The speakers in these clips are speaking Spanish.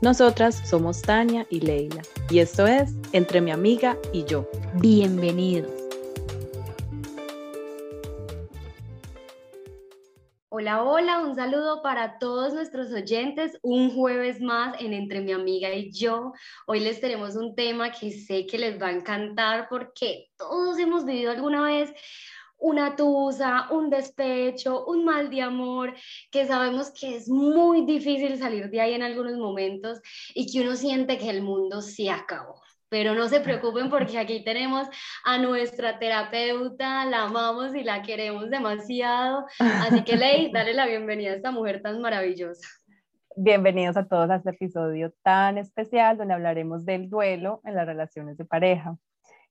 Nosotras somos Tania y Leila y esto es Entre mi amiga y yo. Bienvenidos. Hola, hola, un saludo para todos nuestros oyentes. Un jueves más en Entre mi amiga y yo. Hoy les tenemos un tema que sé que les va a encantar porque todos hemos vivido alguna vez una tusa, un despecho, un mal de amor, que sabemos que es muy difícil salir de ahí en algunos momentos y que uno siente que el mundo se acabó. Pero no se preocupen porque aquí tenemos a nuestra terapeuta, la amamos y la queremos demasiado. Así que Ley, dale la bienvenida a esta mujer tan maravillosa. Bienvenidos a todos a este episodio tan especial donde hablaremos del duelo en las relaciones de pareja.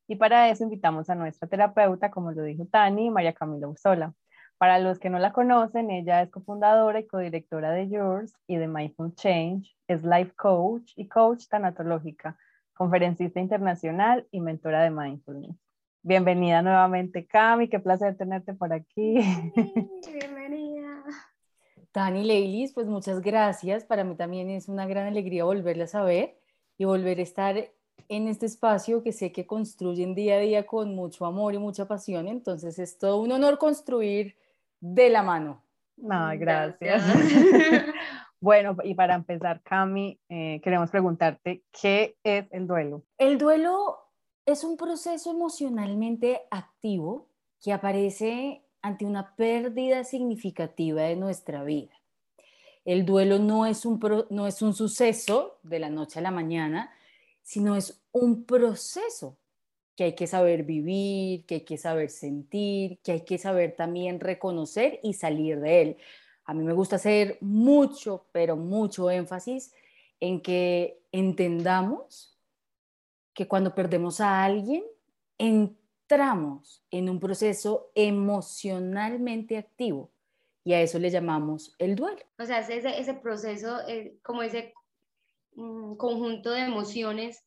Y para eso invitamos a nuestra terapeuta, como lo dijo Tani, María Camila Ursola. Para los que no la conocen, ella es cofundadora y codirectora de Yours y de Mindful Change, es life coach y coach tanatológica, conferencista internacional y mentora de mindfulness. Bienvenida nuevamente, Cami, qué placer tenerte por aquí. Bienvenida. Tani Leilis, pues muchas gracias. Para mí también es una gran alegría volverla a saber y volver a estar en este espacio que sé que construyen día a día con mucho amor y mucha pasión. Entonces es todo un honor construir de la mano. No, gracias. bueno, y para empezar, Cami, eh, queremos preguntarte, ¿qué es el duelo? El duelo es un proceso emocionalmente activo que aparece ante una pérdida significativa de nuestra vida. El duelo no es un, no es un suceso de la noche a la mañana, sino es un proceso que hay que saber vivir, que hay que saber sentir, que hay que saber también reconocer y salir de él. A mí me gusta hacer mucho, pero mucho énfasis en que entendamos que cuando perdemos a alguien, entramos en un proceso emocionalmente activo y a eso le llamamos el duelo. O sea, ese, ese proceso, eh, como ese conjunto de emociones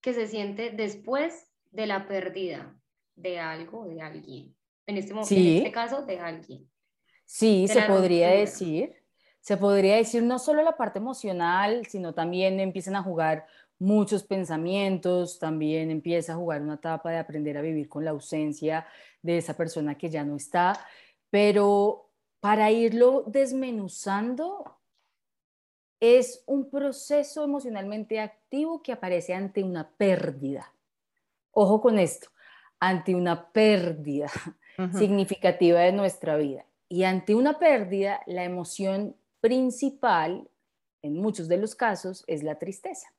que se siente después de la pérdida de algo, de alguien. En este, momento, en este caso, de alguien. Sí, se podría decir. Se podría decir no solo la parte emocional, sino también empiezan a jugar muchos pensamientos, también empieza a jugar una etapa de aprender a vivir con la ausencia de esa persona que ya no está, pero para irlo desmenuzando, es un proceso emocionalmente activo que aparece ante una pérdida. Ojo con esto, ante una pérdida significativa de nuestra vida. Y ante una pérdida, la emoción principal, en muchos de los casos, es la tristeza.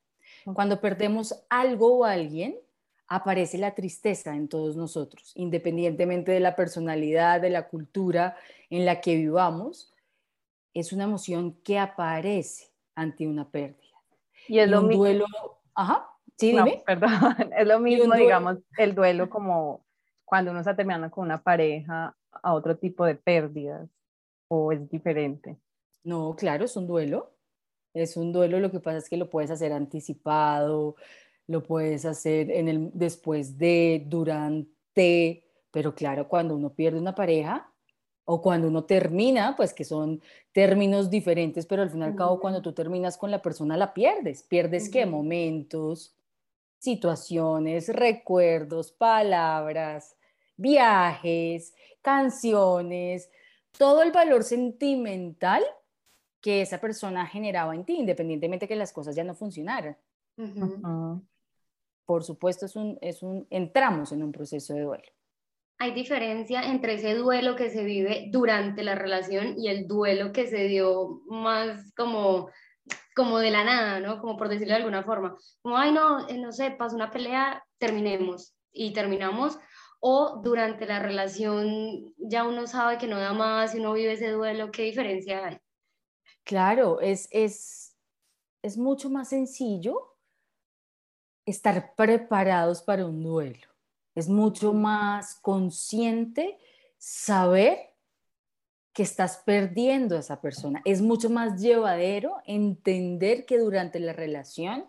Cuando perdemos algo o alguien, aparece la tristeza en todos nosotros, independientemente de la personalidad, de la cultura en la que vivamos, es una emoción que aparece ante una pérdida. Y es lo un duelo, ajá, sí, dime. perdón, es lo mismo, digamos, el duelo como cuando uno está terminando con una pareja a otro tipo de pérdidas, o es diferente. No, claro, es un duelo. Es un duelo, lo que pasa es que lo puedes hacer anticipado, lo puedes hacer en el después de, durante, pero claro, cuando uno pierde una pareja, o cuando uno termina, pues que son términos diferentes, pero al fin y al cabo cuando tú terminas con la persona la pierdes. ¿Pierdes qué? Momentos, situaciones, recuerdos, palabras, viajes, canciones, todo el valor sentimental que esa persona generaba en ti, independientemente que las cosas ya no funcionaran. por supuesto, es un, es un, entramos en un proceso de duelo. Hay diferencia entre ese duelo que se vive durante la relación y el duelo que se dio más como como de la nada, ¿no? Como por decirlo de alguna forma. Como, ay, no, eh, no sé, pasó una pelea, terminemos. Y terminamos. O durante la relación ya uno sabe que no da más y uno vive ese duelo. ¿Qué diferencia hay? Claro, es, es, es mucho más sencillo estar preparados para un duelo. Es mucho más consciente saber que estás perdiendo a esa persona. Es mucho más llevadero entender que durante la relación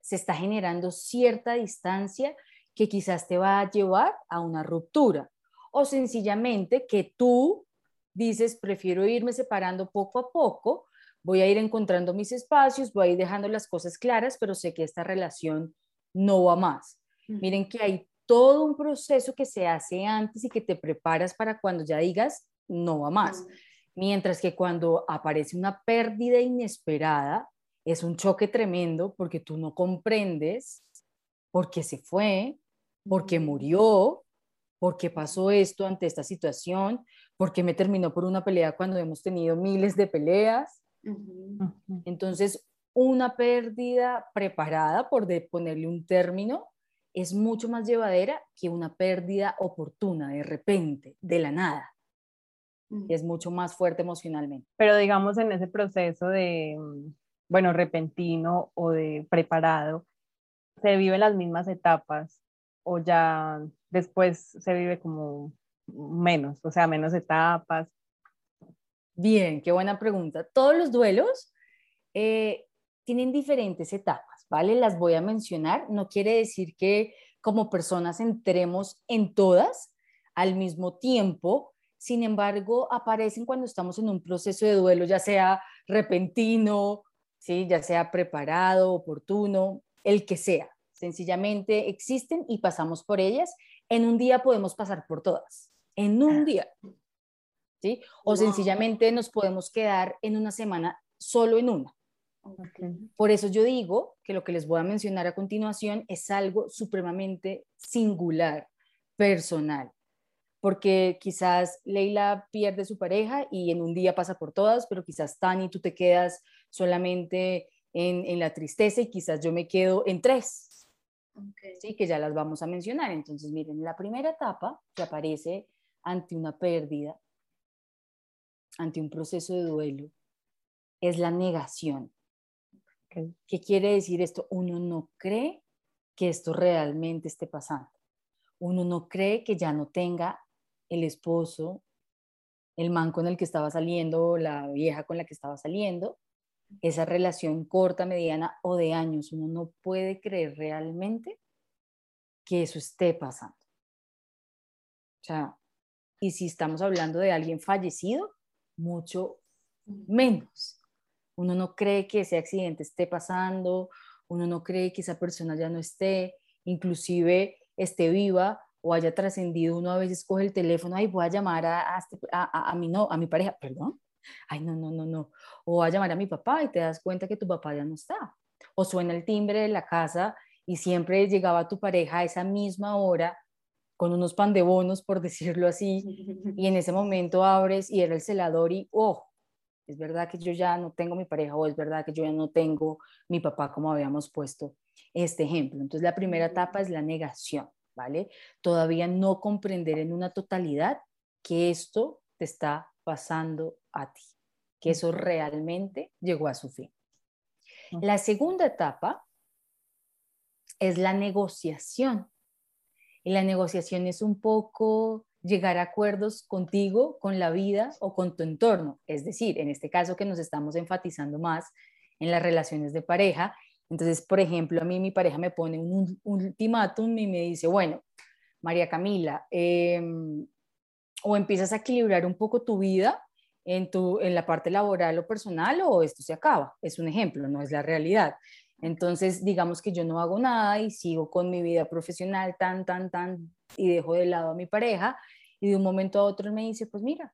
se está generando cierta distancia que quizás te va a llevar a una ruptura o sencillamente que tú dices, prefiero irme separando poco a poco, voy a ir encontrando mis espacios, voy a ir dejando las cosas claras, pero sé que esta relación no va más. Miren que hay todo un proceso que se hace antes y que te preparas para cuando ya digas, no va más. Mientras que cuando aparece una pérdida inesperada, es un choque tremendo porque tú no comprendes por qué se fue, por qué murió, por qué pasó esto ante esta situación, por qué me terminó por una pelea cuando hemos tenido miles de peleas. Entonces, una pérdida preparada, por ponerle un término, es mucho más llevadera que una pérdida oportuna, de repente, de la nada es mucho más fuerte emocionalmente. Pero digamos en ese proceso de, mm, bueno, repentino o de preparado, ¿se viven las mismas etapas o ya después se vive como menos, o sea, menos etapas? Bien, qué buena pregunta. Todos los duelos eh, tienen diferentes etapas, ¿vale? Las voy a mencionar. No quiere decir que como personas entremos en todas al mismo tiempo, sin embargo, aparecen cuando estamos en un proceso de duelo, ya sea repentino, ¿sí? ya sea preparado, oportuno, el que sea. Sencillamente existen y pasamos por ellas. En un día podemos pasar por todas, en un ah. día. ¿sí? O sencillamente nos podemos quedar en una semana solo en una. Por eso yo digo que lo que les voy a mencionar a continuación es algo supremamente singular, personal porque quizás Leila pierde su pareja y en un día pasa por todas, pero quizás Tani tú te quedas solamente en, la tristeza y quizás yo me quedo en tres, ¿sí? que ya las vamos a mencionar. Entonces, miren, la primera etapa que aparece ante una pérdida, ante un proceso de duelo, es la negación. ¿Qué quiere decir esto? Uno no cree que esto realmente esté pasando. Uno no cree que ya no tenga el esposo, el man con el que estaba saliendo, la vieja con la que estaba saliendo, esa relación corta, mediana o de años, uno no puede creer realmente que eso esté pasando. O sea, y si estamos hablando de alguien fallecido, mucho menos. Uno no cree que ese accidente esté pasando, uno no cree que esa persona ya no esté, inclusive esté viva, o haya trascendido, uno a veces coge el teléfono, ay, voy a llamar a, a, este, a, mi, no, a mi pareja, perdón, ay, no, no, no, no, o a llamar a mi papá y te das cuenta que tu papá ya no está, o suena el timbre de la casa y siempre llegaba tu pareja a esa misma hora con unos pan de bonos, por decirlo así, y en ese momento abres y era el celador y, oh, es verdad que yo ya no tengo mi pareja o es verdad que yo ya no tengo mi papá, como habíamos puesto este ejemplo. Entonces, la primera etapa es la negación. ¿vale? Todavía no comprender en una totalidad que esto te está pasando a ti, que eso realmente llegó a su fin. La segunda etapa es la negociación. Y la negociación es un poco llegar a acuerdos contigo, con la vida o con tu entorno. Es decir, en este caso que nos estamos enfatizando más en las relaciones de pareja, entonces, por ejemplo, a mí mi pareja me pone un, ultimátum y me dice, bueno, María Camila, em, o empiezas a equilibrar un poco tu vida en, tu, en la parte laboral o personal o esto se acaba. Es un ejemplo, no es la realidad. Entonces, digamos que yo no hago nada y sigo con mi vida profesional tan, tan, tan, y dejo de lado a mi pareja y de un momento a otro me dice, pues mira,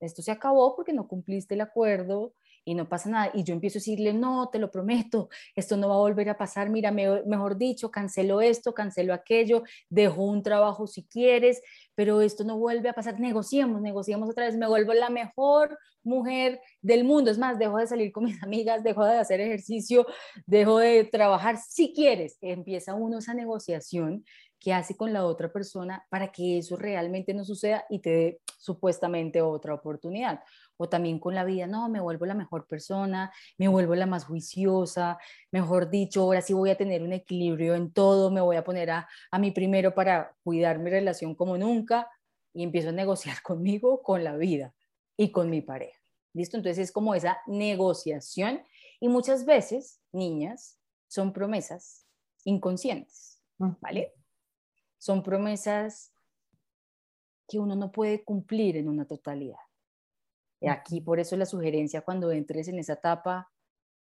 esto se acabó porque no cumpliste el acuerdo y no pasa nada. Y yo empiezo a decirle, no, te lo prometo, esto no va a volver a pasar, mira, mejor dicho, cancelo esto, cancelo aquello, dejo un trabajo si quieres, pero esto no vuelve a pasar, negociemos, negociemos otra vez, me vuelvo la mejor mujer del mundo, es más, dejo de salir con mis amigas, dejo de hacer ejercicio, dejo de trabajar, si quieres, empieza uno esa negociación que hace con la otra persona para que eso realmente no suceda y te dé supuestamente otra oportunidad o también con la vida, no, me vuelvo la mejor persona, me vuelvo la más juiciosa, mejor dicho, ahora sí voy a tener un equilibrio en todo, me voy a poner a, a mí primero para cuidar mi relación como nunca y empiezo a negociar conmigo, con la vida y con mi pareja. ¿Listo? Entonces es como esa negociación y muchas veces, niñas, son promesas inconscientes, ¿vale? Son promesas que uno no puede cumplir en una totalidad. Aquí por eso la sugerencia cuando entres en esa etapa,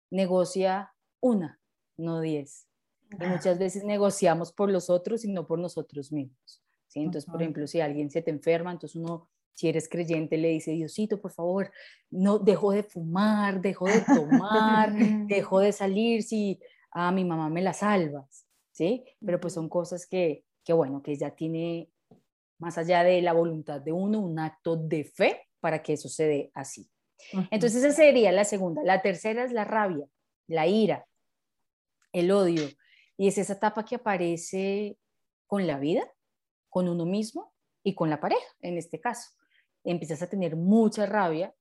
negocia una, no diez. Y muchas veces negociamos por los otros y no por nosotros mismos. ¿sí? Entonces, por ejemplo, si alguien se te enferma, entonces uno, si eres creyente, le dice, Diosito, por favor, no dejo de fumar, dejo de tomar, dejo de salir si a mi mamá me la salvas. ¿sí? Pero pues son cosas que, que, bueno, que ya tiene, más allá de la voluntad de uno, un acto de fe para que eso se dé así. Entonces esa sería la segunda. La tercera es la rabia, la ira, el odio. Y es esa etapa que aparece con la vida, con uno mismo y con la pareja, en este caso. Empiezas a tener mucha rabia,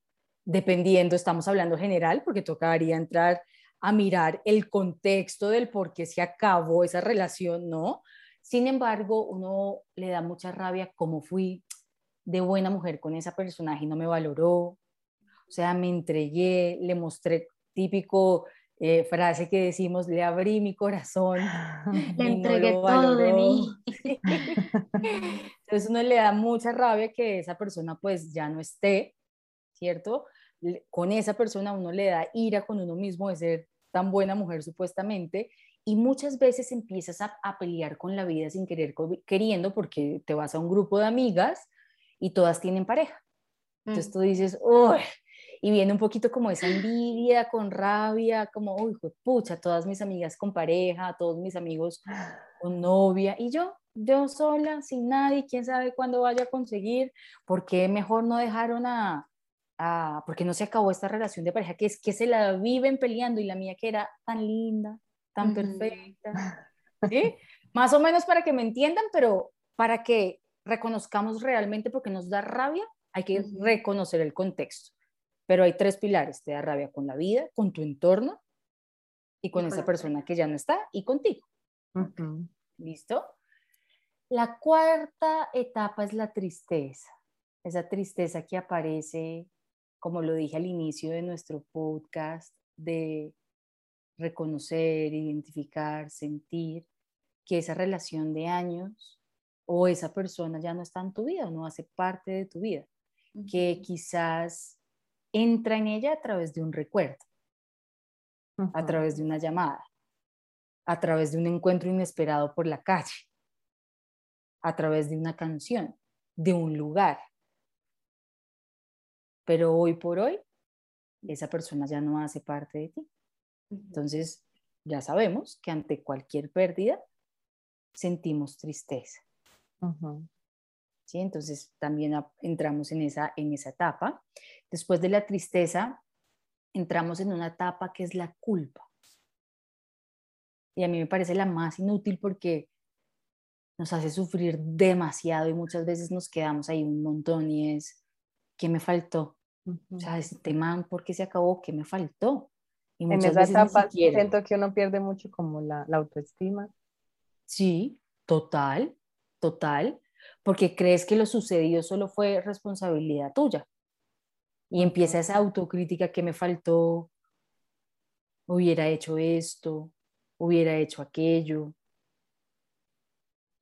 dependiendo, estamos hablando general, porque tocaría entrar a mirar el contexto del por qué se acabó esa relación, ¿no? Sin embargo, uno le da mucha rabia cómo fui, de buena mujer con esa personaje y no me valoró. O sea, me entregué, le mostré típico eh, frase que decimos, le abrí mi corazón. Le entregué todo de mí. Entonces uno le da mucha rabia que esa persona pues ya no esté, ¿cierto? Con esa persona uno le da ira con uno mismo de ser tan buena mujer supuestamente y muchas veces empiezas a, a pelear con la vida sin querer, queriendo, porque te vas a un grupo de amigas y todas tienen pareja. Entonces mm. tú dices, uy, y viene un poquito como esa envidia, con rabia, como, uy, pucha, todas mis amigas con pareja, todos mis amigos con novia, y yo, yo sola, sin nadie, quién sabe cuándo vaya a conseguir, ¿por qué mejor no dejaron a, a, porque no se acabó esta relación de pareja, que es que se la viven peleando y la mía que era tan linda, tan perfecta, ¿sí? Más o menos para que me entiendan, pero para que reconozcamos realmente porque nos da rabia, hay que reconocer el contexto. Pero hay tres pilares, te da rabia con la vida, con tu entorno y con esa persona que ya no está y contigo. ¿Listo? La cuarta etapa es la tristeza. Esa tristeza que aparece, como lo dije al inicio de nuestro podcast, de reconocer, identificar, sentir que esa relación de años o esa persona ya no está en tu vida, no hace parte de tu vida, que quizás entra en ella a través de un recuerdo, a través de una llamada, a través de un encuentro inesperado por la calle, a través de una canción, de un lugar. Pero hoy por hoy, esa persona ya no hace parte de ti. Entonces, ya sabemos que ante cualquier pérdida sentimos tristeza. ¿Sí? Entonces también entramos en esa, en esa etapa. Después de la tristeza, entramos en una etapa que es la culpa. Y a mí me parece la más inútil porque nos hace sufrir demasiado y muchas veces nos quedamos ahí un montón y es, ¿qué me faltó? O sea, este tema, ¿por qué se acabó? ¿Qué me faltó? Y en esa etapa siento que uno pierde mucho como la, la autoestima. Sí, total, total, porque crees que lo sucedido solo fue responsabilidad tuya. Y empieza esa autocrítica que me faltó, hubiera hecho esto, hubiera hecho aquello.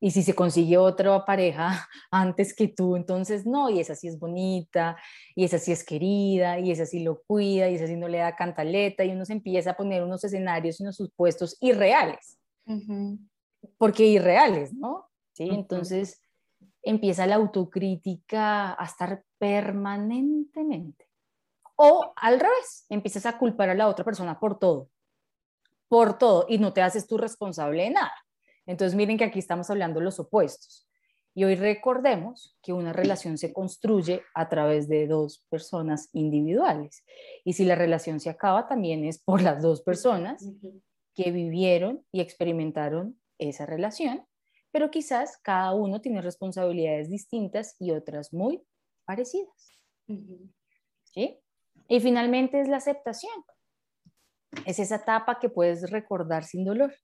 Y si se consigue otra pareja antes que tú, entonces no, y esa sí es bonita, y esa sí es querida, y esa sí lo cuida, y esa sí no le da cantaleta, y uno se empieza a poner unos escenarios y unos supuestos irreales. Porque irreales, ¿no? ¿sí? Entonces empieza la autocrítica a estar permanentemente O al revés, empiezas a culpar a la otra persona por todo, por todo, y no te haces tú responsable de nada. Entonces miren que aquí estamos hablando de los opuestos. Y hoy recordemos que una relación se construye a través de dos personas individuales. Y si la relación se acaba, también es por las dos personas que vivieron y experimentaron esa relación, pero quizás cada uno tiene responsabilidades distintas y otras muy parecidas. ¿Sí? Y finalmente es la aceptación. Es esa etapa que puedes recordar sin dolor.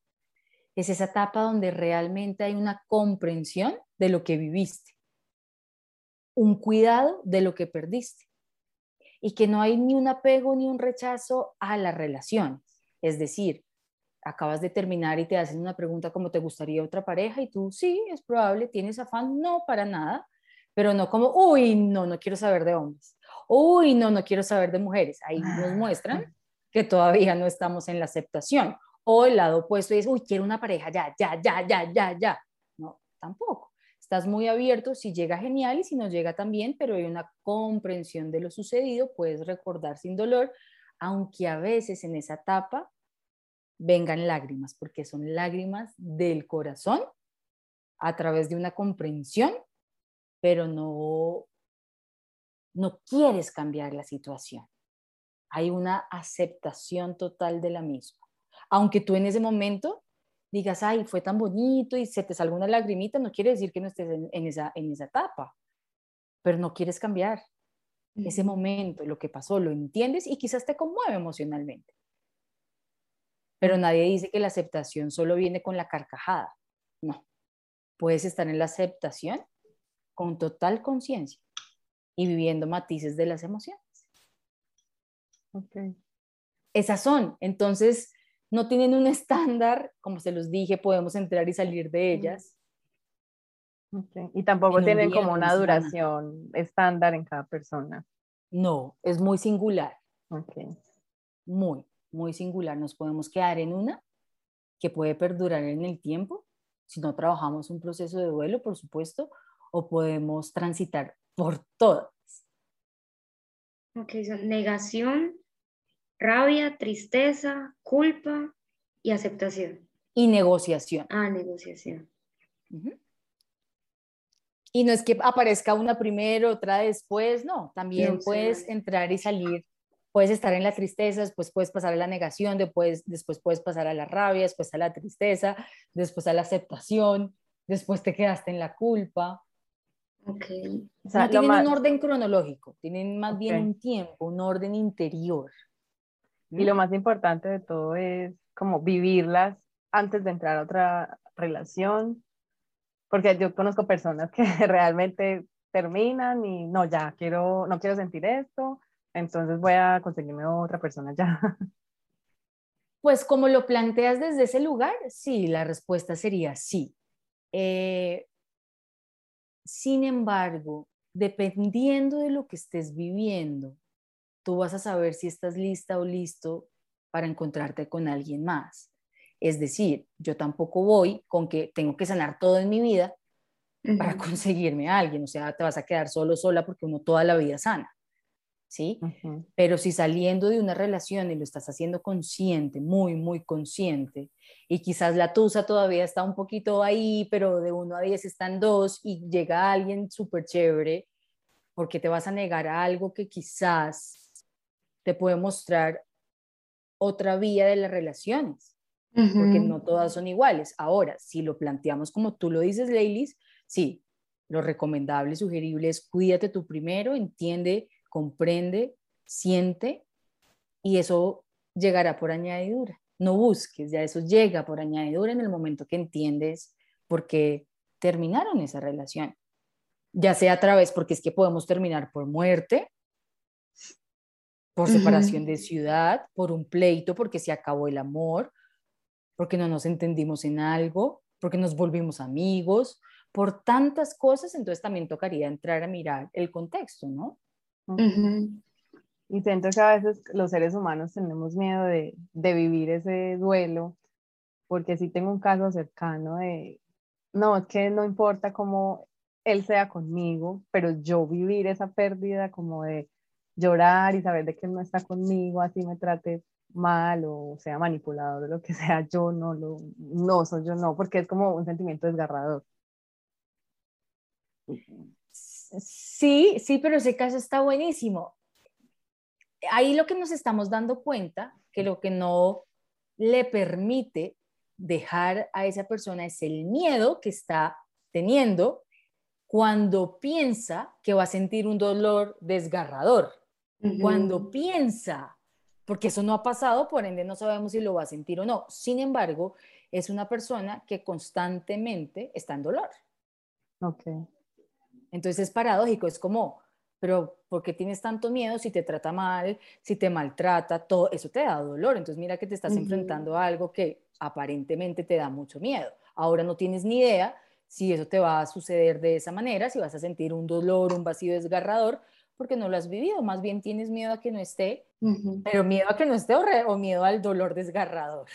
Es esa etapa donde realmente hay una comprensión de lo que viviste, un cuidado de lo que perdiste. Y que no hay ni un apego ni un rechazo a la relación. Es decir, acabas de terminar y te hacen una pregunta como te gustaría otra pareja y tú sí, es probable, tienes afán, no para nada, pero no como, uy, no, no quiero saber de hombres, uy, no, no quiero saber de mujeres. Ahí nos muestran que todavía no estamos en la aceptación. O el lado opuesto es, uy, quiero una pareja ya, ya, ya, ya, ya, ya. No, tampoco. Estás muy abierto, si llega genial y si no llega también, pero hay una comprensión de lo sucedido, puedes recordar sin dolor, aunque a veces en esa etapa vengan lágrimas, porque son lágrimas del corazón a través de una comprensión, pero no, no quieres cambiar la situación. Hay una aceptación total de la misma. Aunque tú en ese momento digas, ay, fue tan bonito y se te salga una lagrimita, no quiere decir que no estés en, esa, en esa etapa, pero no quieres cambiar ese momento, lo que pasó, lo entiendes y quizás te conmueve emocionalmente. Pero nadie dice que la aceptación solo viene con la carcajada. No. Puedes estar en la aceptación con total conciencia y viviendo matices de las emociones. Okay. Esas son. Entonces, no tienen un estándar, como se los dije, podemos entrar y salir de ellas. Okay. Y tampoco tienen como una duración estándar en cada persona. No, es muy singular. Okay. Muy muy singular. Nos podemos quedar en una que puede perdurar en el tiempo, si no trabajamos un proceso de duelo, por supuesto, o podemos transitar por todas. Ok, son negación, rabia, tristeza, culpa y aceptación. Y negociación. Ah, negociación. Y no es que aparezca una primero, otra después, no, también puedes entrar y salir puedes estar en la tristeza, después puedes pasar a la negación, después, después puedes pasar a la rabia, después a la tristeza, después a la aceptación, después te quedaste en la culpa. Okay. no tienen un orden cronológico, tienen más bien un tiempo, un orden interior. Y lo más importante de todo es como vivirlas antes de entrar a otra relación, porque yo conozco personas que realmente terminan y no, ya quiero, no quiero sentir esto, entonces voy a conseguirme otra persona ya. Pues como lo planteas desde ese lugar, sí, la respuesta sería sí. Eh, sin embargo, dependiendo de lo que estés viviendo, tú vas a saber si estás lista o listo para encontrarte con alguien más. Es decir, yo tampoco voy con que tengo que sanar todo en mi vida para conseguirme a alguien, o sea, te vas a quedar solo, sola porque uno toda la vida sana. ¿sí? Pero si saliendo de una relación y lo estás haciendo consciente, muy, muy consciente, y quizás la tusa todavía está un poquito ahí, pero de uno a diez están dos y llega alguien súper chévere, porque te vas a negar a algo que quizás te puede mostrar otra vía de las relaciones, porque no todas son iguales. Ahora, si lo planteamos como tú lo dices, Leilis, sí, lo recomendable, sugerible es cuídate tú primero, entiende comprende, siente y eso llegará por añadidura. No busques, ya eso llega por añadidura en el momento que entiendes por qué terminaron esa relación. Ya sea a través, porque es que podemos terminar por muerte, por separación de ciudad, por un pleito, porque se acabó el amor, porque no nos entendimos en algo, porque nos volvimos amigos, por tantas cosas, entonces también tocaría entrar a mirar el contexto, ¿no? Y siento que a veces los seres humanos tenemos miedo de, de vivir ese duelo, porque si tengo un caso cercano de, no, es que no importa cómo él sea conmigo, pero yo vivir esa pérdida como de, llorar y saber de que él no está conmigo, así me trate mal o sea manipulado de lo que sea, yo no lo, no, soy yo no, porque es como un sentimiento desgarrador. Sí, sí, pero ese caso está buenísimo. Ahí lo que nos estamos dando cuenta, que lo que no le permite dejar a esa persona es el miedo que está teniendo cuando piensa que va a sentir un dolor desgarrador, cuando piensa, porque eso no ha pasado, por ende no sabemos si lo va a sentir o no. Sin embargo, es una persona que constantemente está en dolor. Ok. Entonces es paradójico, es como, pero ¿por qué tienes tanto miedo si te trata mal, si te maltrata? Todo eso te da dolor. Entonces mira que te estás enfrentando a algo que aparentemente te da mucho miedo. Ahora no tienes ni idea si eso te va a suceder de esa manera, si vas a sentir un dolor, un vacío desgarrador, porque no lo has vivido. Más bien tienes miedo a que no esté, pero miedo a que no esté o, miedo al dolor desgarrador.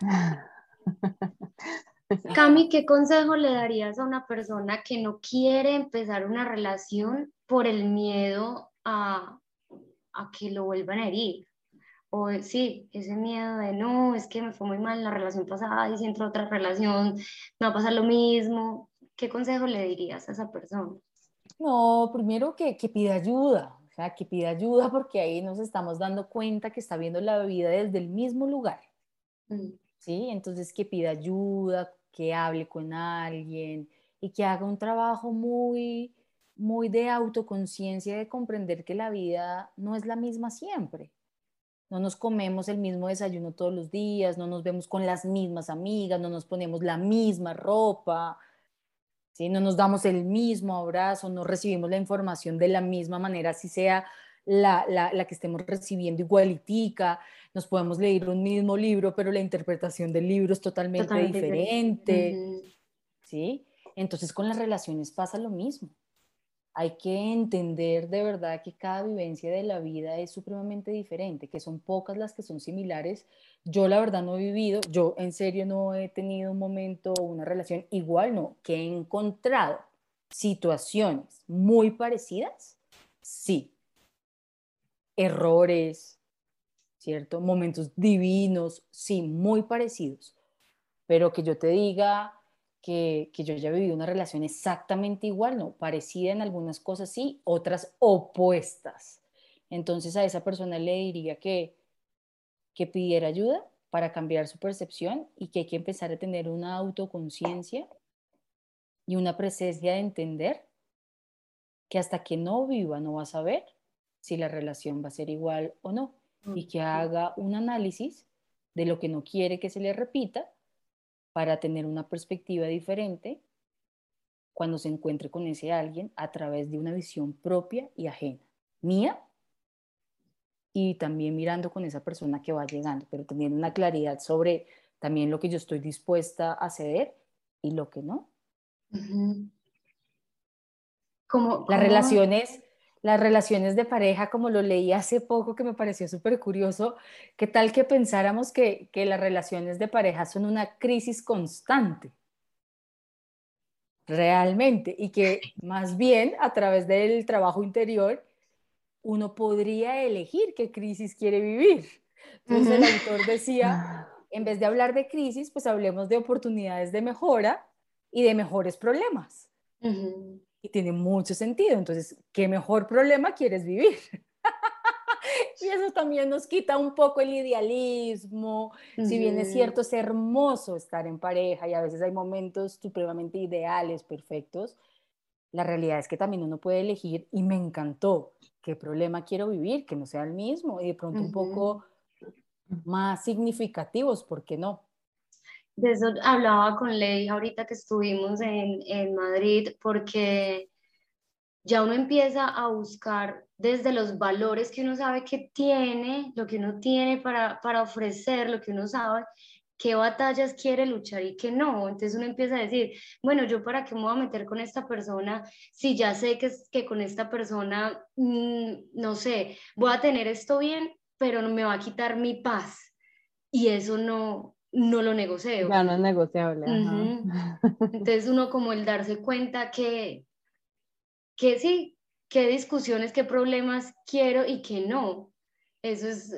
Cami, ¿qué consejo le darías a una persona que no quiere empezar una relación por el miedo a, a que lo vuelvan a herir? O sí, ese miedo de no, es que me fue muy mal en la relación pasada y si entro a otra relación me va a pasar lo mismo. ¿Qué consejo le dirías a esa persona? No, primero que, que pida ayuda, o sea, que pida ayuda porque ahí nos estamos dando cuenta que está viendo la vida desde el mismo lugar. Mm. ¿Sí? Entonces que pida ayuda, que hable con alguien y que haga un trabajo muy, muy de autoconciencia, de comprender que la vida no es la misma siempre. No nos comemos el mismo desayuno todos los días, no nos vemos con las mismas amigas, no nos ponemos la misma ropa, ¿sí? no nos damos el mismo abrazo, no recibimos la información de la misma manera, si sea la, la, que estemos recibiendo igualitica, nos podemos leer un mismo libro, pero la interpretación del libro es totalmente, diferente. ¿sí? Entonces con las relaciones pasa lo mismo. Hay que entender de verdad que cada vivencia de la vida es supremamente diferente, que son pocas las que son similares. Yo la verdad no he vivido, yo en serio no he tenido un momento una relación igual, no, que he encontrado situaciones muy parecidas, sí, errores, ¿cierto? Momentos divinos, sí, muy parecidos, pero que yo te diga que, que yo ya vivido una relación exactamente igual, no, parecida en algunas cosas sí, otras opuestas. Entonces a esa persona le diría que, que pidiera ayuda para cambiar su percepción y que hay que empezar a tener una autoconciencia y una presencia de entender que hasta que no viva no va a saber si la relación va a ser igual o no y que haga un análisis de lo que no quiere que se le repita para tener una perspectiva diferente cuando se encuentre con ese alguien a través de una visión propia y ajena, mía y también mirando con esa persona que va llegando, pero teniendo una claridad sobre también lo que yo estoy dispuesta a ceder y lo que no. como Las relaciones las relaciones de pareja, como lo leí hace poco, que me pareció súper curioso, ¿qué tal que pensáramos que, que las relaciones de pareja son una crisis constante? Realmente, y que más bien a través del trabajo interior uno podría elegir qué crisis quiere vivir. Entonces el autor decía, en vez de hablar de crisis, pues hablemos de oportunidades de mejora y de mejores problemas y tiene mucho sentido. Entonces, ¿qué mejor problema quieres vivir? y eso también nos quita un poco el idealismo. Si bien es cierto, es hermoso estar en pareja y a veces hay momentos supremamente ideales, perfectos, la realidad es que también uno puede elegir y me encantó qué problema quiero vivir, que no sea el mismo y de pronto un poco más significativos, ¿por qué no? De eso hablaba con Ley ahorita que estuvimos en, en Madrid, porque ya uno empieza a buscar desde los valores que uno sabe que tiene, lo que uno tiene para, para ofrecer, lo que uno sabe, qué batallas quiere luchar y qué no. Entonces uno empieza a decir, bueno, yo para qué me voy a meter con esta persona si ya sé que, que con esta persona, mm, no sé, voy a tener esto bien, pero me va a quitar mi paz. Y eso no, no lo negocio. Ya no es negociable. Entonces uno como el darse cuenta que, que sí, qué discusiones, qué problemas quiero y qué no. Eso es,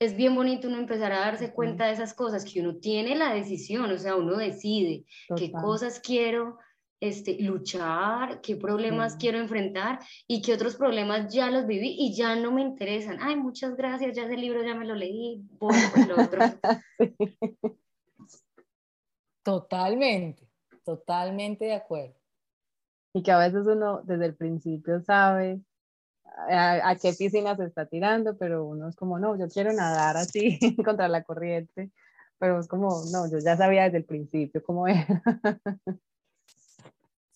es bien bonito uno empezar a darse cuenta de esas cosas, que uno tiene la decisión, o sea, uno decide qué cosas quiero este, luchar, qué problemas quiero enfrentar y qué otros problemas ya los viví y ya no me interesan. Ay, muchas gracias, ya ese libro ya me lo leí, voy por lo otro. Totalmente, totalmente de acuerdo. Y que a veces uno desde el principio sabe a, qué piscina se está tirando, pero uno es como, no, yo quiero nadar así contra la corriente, pero es como, no, yo ya sabía desde el principio cómo era.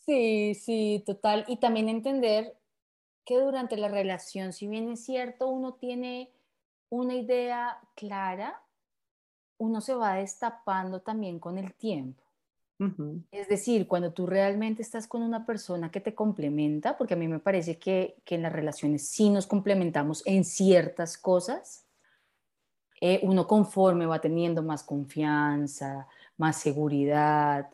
Sí, sí, total. Y también entender que durante la relación, si bien es cierto, uno tiene una idea clara, uno se va destapando también con el tiempo. Es decir, cuando tú realmente estás con una persona que te complementa, porque a mí me parece que, en las relaciones sí nos complementamos en ciertas cosas, eh, uno conforme va teniendo más confianza, más seguridad,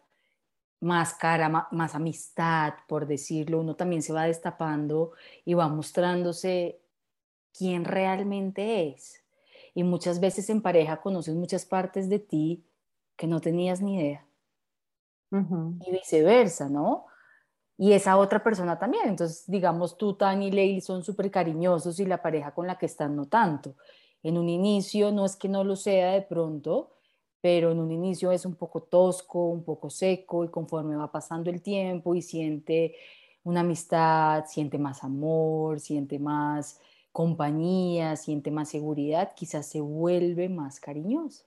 más cara, más, amistad, por decirlo, uno también se va destapando y va mostrándose quién realmente es. Y muchas veces en pareja conoces muchas partes de ti que no tenías ni idea. Y viceversa, ¿no? Y esa otra persona también. Entonces, digamos, tú, Tani y Leil son súper cariñosos y la pareja con la que están no tanto. En un inicio no es que no lo sea de pronto, pero en un inicio es un poco tosco, un poco seco y conforme va pasando el tiempo y siente una amistad, siente más amor, siente más compañía, siente más seguridad, quizás se vuelve más cariñoso.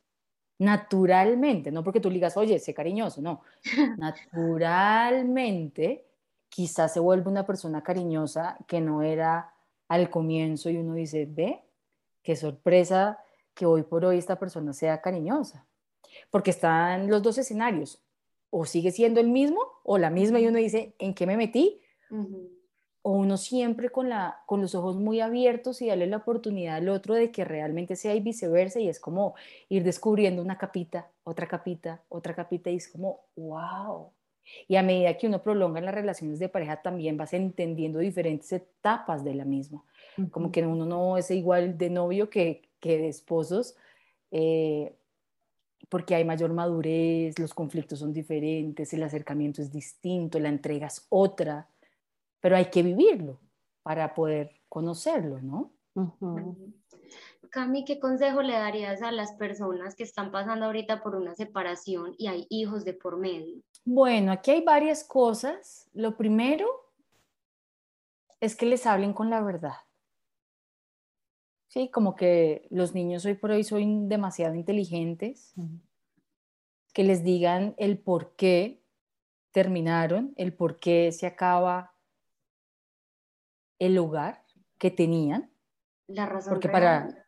Naturalmente, no porque tú digas, oye, sé cariñoso, no. Naturalmente, quizás se vuelve una persona cariñosa que no era al comienzo y uno dice, ve, qué sorpresa que hoy por hoy esta persona sea cariñosa porque están los dos escenarios, o sigue siendo el mismo o la misma y uno dice, ¿en qué me metí? O uno siempre con, la, con los ojos muy abiertos y darle la oportunidad al otro de que realmente sea y viceversa y es como ir descubriendo una capita, otra capita, otra capita y es como, wow. Y a medida que uno prolonga las relaciones de pareja también vas entendiendo diferentes etapas de la misma. Como que uno no es igual de novio que, que de esposos. Eh, porque hay mayor madurez, los conflictos son diferentes, el acercamiento es distinto, la entrega es otra, pero hay que vivirlo para poder conocerlo, ¿no? Cami, ¿qué consejo le darías a las personas que están pasando ahorita por una separación y hay hijos de por medio? Bueno, aquí hay varias cosas. Lo primero es que les hablen con la verdad. Sí, como que los niños hoy por hoy son demasiado inteligentes, que les digan el por qué terminaron, el por qué se acaba el lugar que tenían. La razón. Porque para...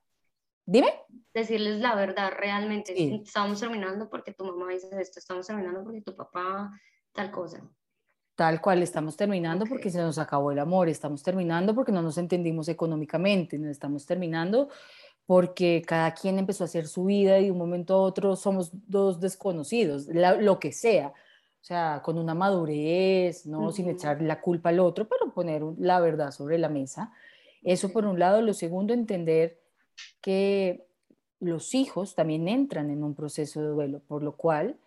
Dime. Decirles la verdad realmente. Estamos terminando porque tu mamá dice esto, estamos terminando porque tu papá tal cosa tal cual estamos terminando porque se nos acabó el amor, estamos terminando porque no nos entendimos económicamente, nos estamos terminando porque cada quien empezó a hacer su vida y de un momento a otro somos dos desconocidos, lo que sea, o sea, con una madurez, ¿no? Sin echar la culpa al otro, pero poner la verdad sobre la mesa. Eso por un lado. Lo segundo, entender que los hijos también entran en un proceso de duelo, por lo cual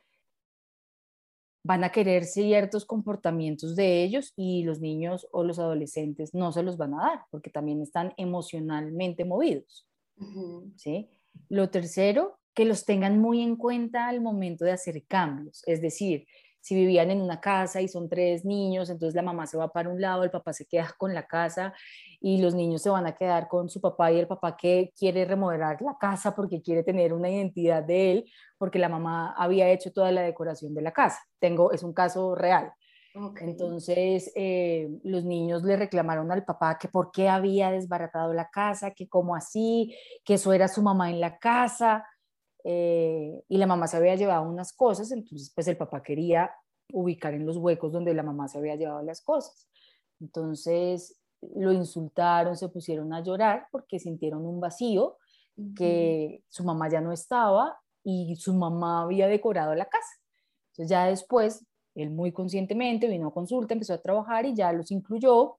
van a querer ciertos comportamientos de ellos y los niños o los adolescentes no se los van a dar porque también están emocionalmente movidos. ¿sí? Lo tercero, que los tengan muy en cuenta al momento de hacer cambios, es decir, si vivían en una casa y son tres niños, entonces la mamá se va para un lado, el papá se queda con la casa y los niños se van a quedar con su papá y el papá que quiere remodelar la casa porque quiere tener una identidad de él, porque la mamá había hecho toda la decoración de la casa. Tengo, es un caso real. Entonces, eh, los niños le reclamaron al papá que por qué había desbaratado la casa, que cómo así, que eso era su mamá en la casa. Eh, y la mamá se había llevado unas cosas, entonces pues el papá quería ubicar en los huecos donde la mamá se había llevado las cosas. Entonces lo insultaron, se pusieron a llorar porque sintieron un vacío, que su mamá ya no estaba y su mamá había decorado la casa. Entonces ya después, él muy conscientemente vino a consulta, empezó a trabajar y ya los incluyó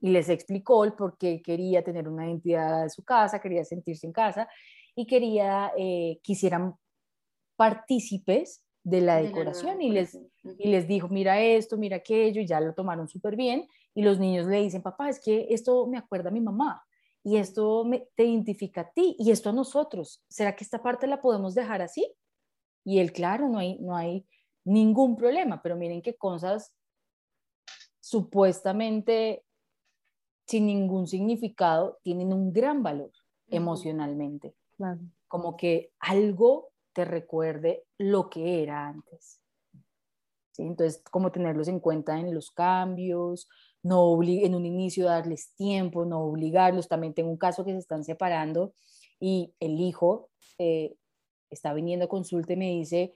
y les explicó el por qué quería tener una identidad de su casa, quería sentirse en casa y quería eh, que hicieran partícipes de la decoración y les, y les dijo, mira esto, mira aquello, y ya lo tomaron súper bien. Y los niños le dicen, papá, es que esto me acuerda a mi mamá y esto me, te identifica a ti y esto a nosotros. ¿Será que esta parte la podemos dejar así? Y él, claro, no hay, no hay ningún problema, pero miren qué cosas supuestamente sin ningún significado tienen un gran valor emocionalmente. Como que algo te recuerde lo que era antes. ¿Sí? Entonces, como tenerlos en cuenta en los cambios, no en un inicio darles tiempo, no obligarlos. También tengo un caso que se están separando y el hijo eh, está viniendo a consulta y me dice,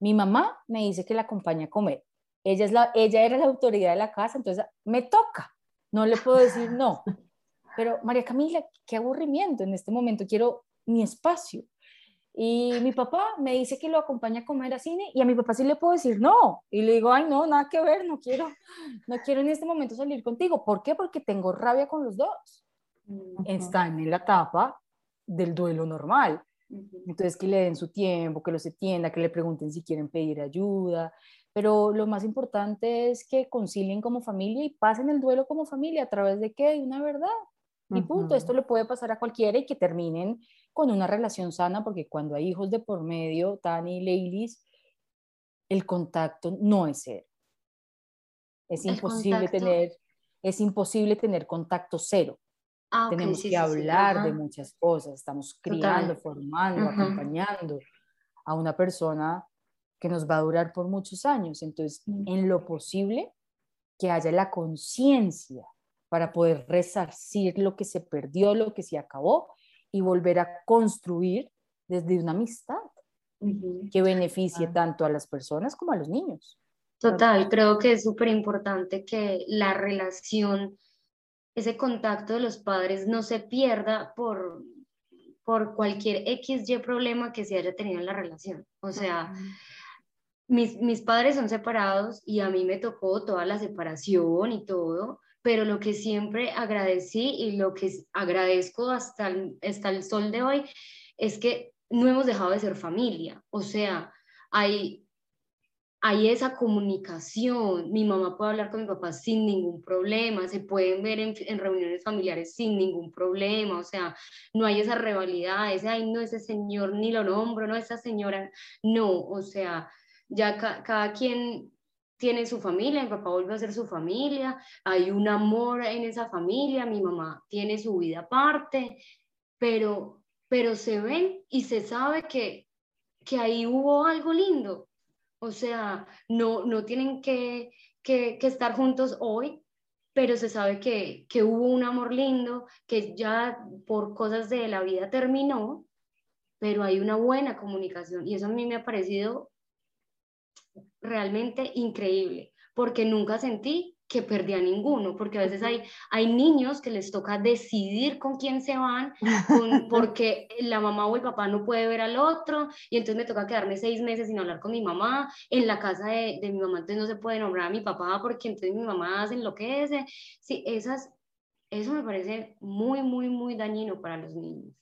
mi mamá me dice que la acompaña a comer. Ella, es la, ella era la autoridad de la casa, entonces me toca, no le puedo decir no. Pero María Camila, qué aburrimiento, en este momento quiero mi espacio. Y mi papá me dice que lo acompaña a comer a cine y a mi papá sí le puedo decir no. Y le digo, ay, no, nada que ver, no quiero, no quiero en este momento salir contigo. ¿Por qué? Porque tengo rabia con los dos. Están en la etapa del duelo normal. Entonces, que le den su tiempo, que los atienda, que le pregunten si quieren pedir ayuda. Pero lo más importante es que concilien como familia y pasen el duelo como familia a través de qué? De una verdad. Y punto. Esto le puede pasar a cualquiera y que terminen con una relación sana, porque cuando hay hijos de por medio, Tani y Leilis, el contacto no es cero. Es imposible tener, es imposible tener contacto cero. Ah, Tenemos que hablar de muchas cosas. Estamos criando, formando, acompañando a una persona que nos va a durar por muchos años. Entonces, mm. en lo posible, que haya la conciencia para poder resarcir lo que se perdió, lo que se acabó y volver a construir desde una amistad que beneficie tanto a las personas como a los niños. Total, creo que es súper importante que la relación, ese contacto de los padres no se pierda por, por cualquier XY problema que se haya tenido en la relación. O sea, mis, mis padres son separados y a mí me tocó toda la separación y todo, pero lo que siempre agradecí y lo que agradezco hasta el, hasta el sol de hoy es que no hemos dejado de ser familia, o sea, hay, hay esa comunicación, mi mamá puede hablar con mi papá sin ningún problema, se pueden ver en, en, reuniones familiares sin ningún problema, o sea, no hay esa rivalidad, ese, ay, no, ese señor ni lo nombro, no, esa señora, no, o sea, ya cada quien tiene su familia, mi papá vuelve a ser su familia, hay un amor en esa familia, mi mamá tiene su vida aparte, pero, pero se ven y se sabe que, que ahí hubo algo lindo. O sea, no, no tienen que, que, estar juntos hoy, pero se sabe que, que hubo un amor lindo, que ya por cosas de la vida terminó, pero hay una buena comunicación y eso a mí me ha parecido realmente increíble, porque nunca sentí que perdí a ninguno, porque a veces hay, hay niños que les toca decidir con quién se van, porque la mamá o el papá no puede ver al otro, y entonces me toca quedarme seis meses sin hablar con mi mamá, en la casa de, de mi mamá entonces no se puede nombrar a mi papá, porque entonces mi mamá que es, sí, esas, eso me parece muy, muy, muy dañino para los niños.